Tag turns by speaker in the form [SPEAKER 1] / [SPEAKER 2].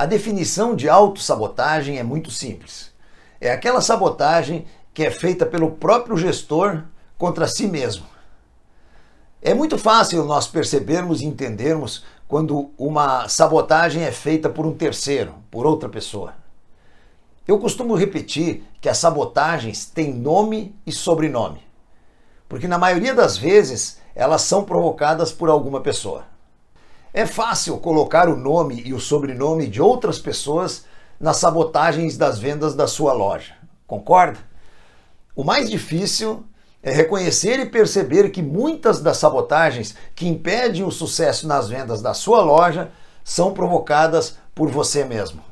[SPEAKER 1] A definição de autossabotagem é muito simples. É aquela sabotagem que é feita pelo próprio gestor contra si mesmo. É muito fácil nós percebermos e entendermos quando uma sabotagem é feita por um terceiro, por outra pessoa. Eu costumo repetir que as sabotagens têm nome e sobrenome, porque na maioria das vezes elas são provocadas por alguma pessoa. É fácil colocar o nome e o sobrenome de outras pessoas nas sabotagens das vendas da sua loja, concorda? O mais difícil é reconhecer e perceber que muitas das sabotagens que impedem o sucesso nas vendas da sua loja são provocadas por você mesmo.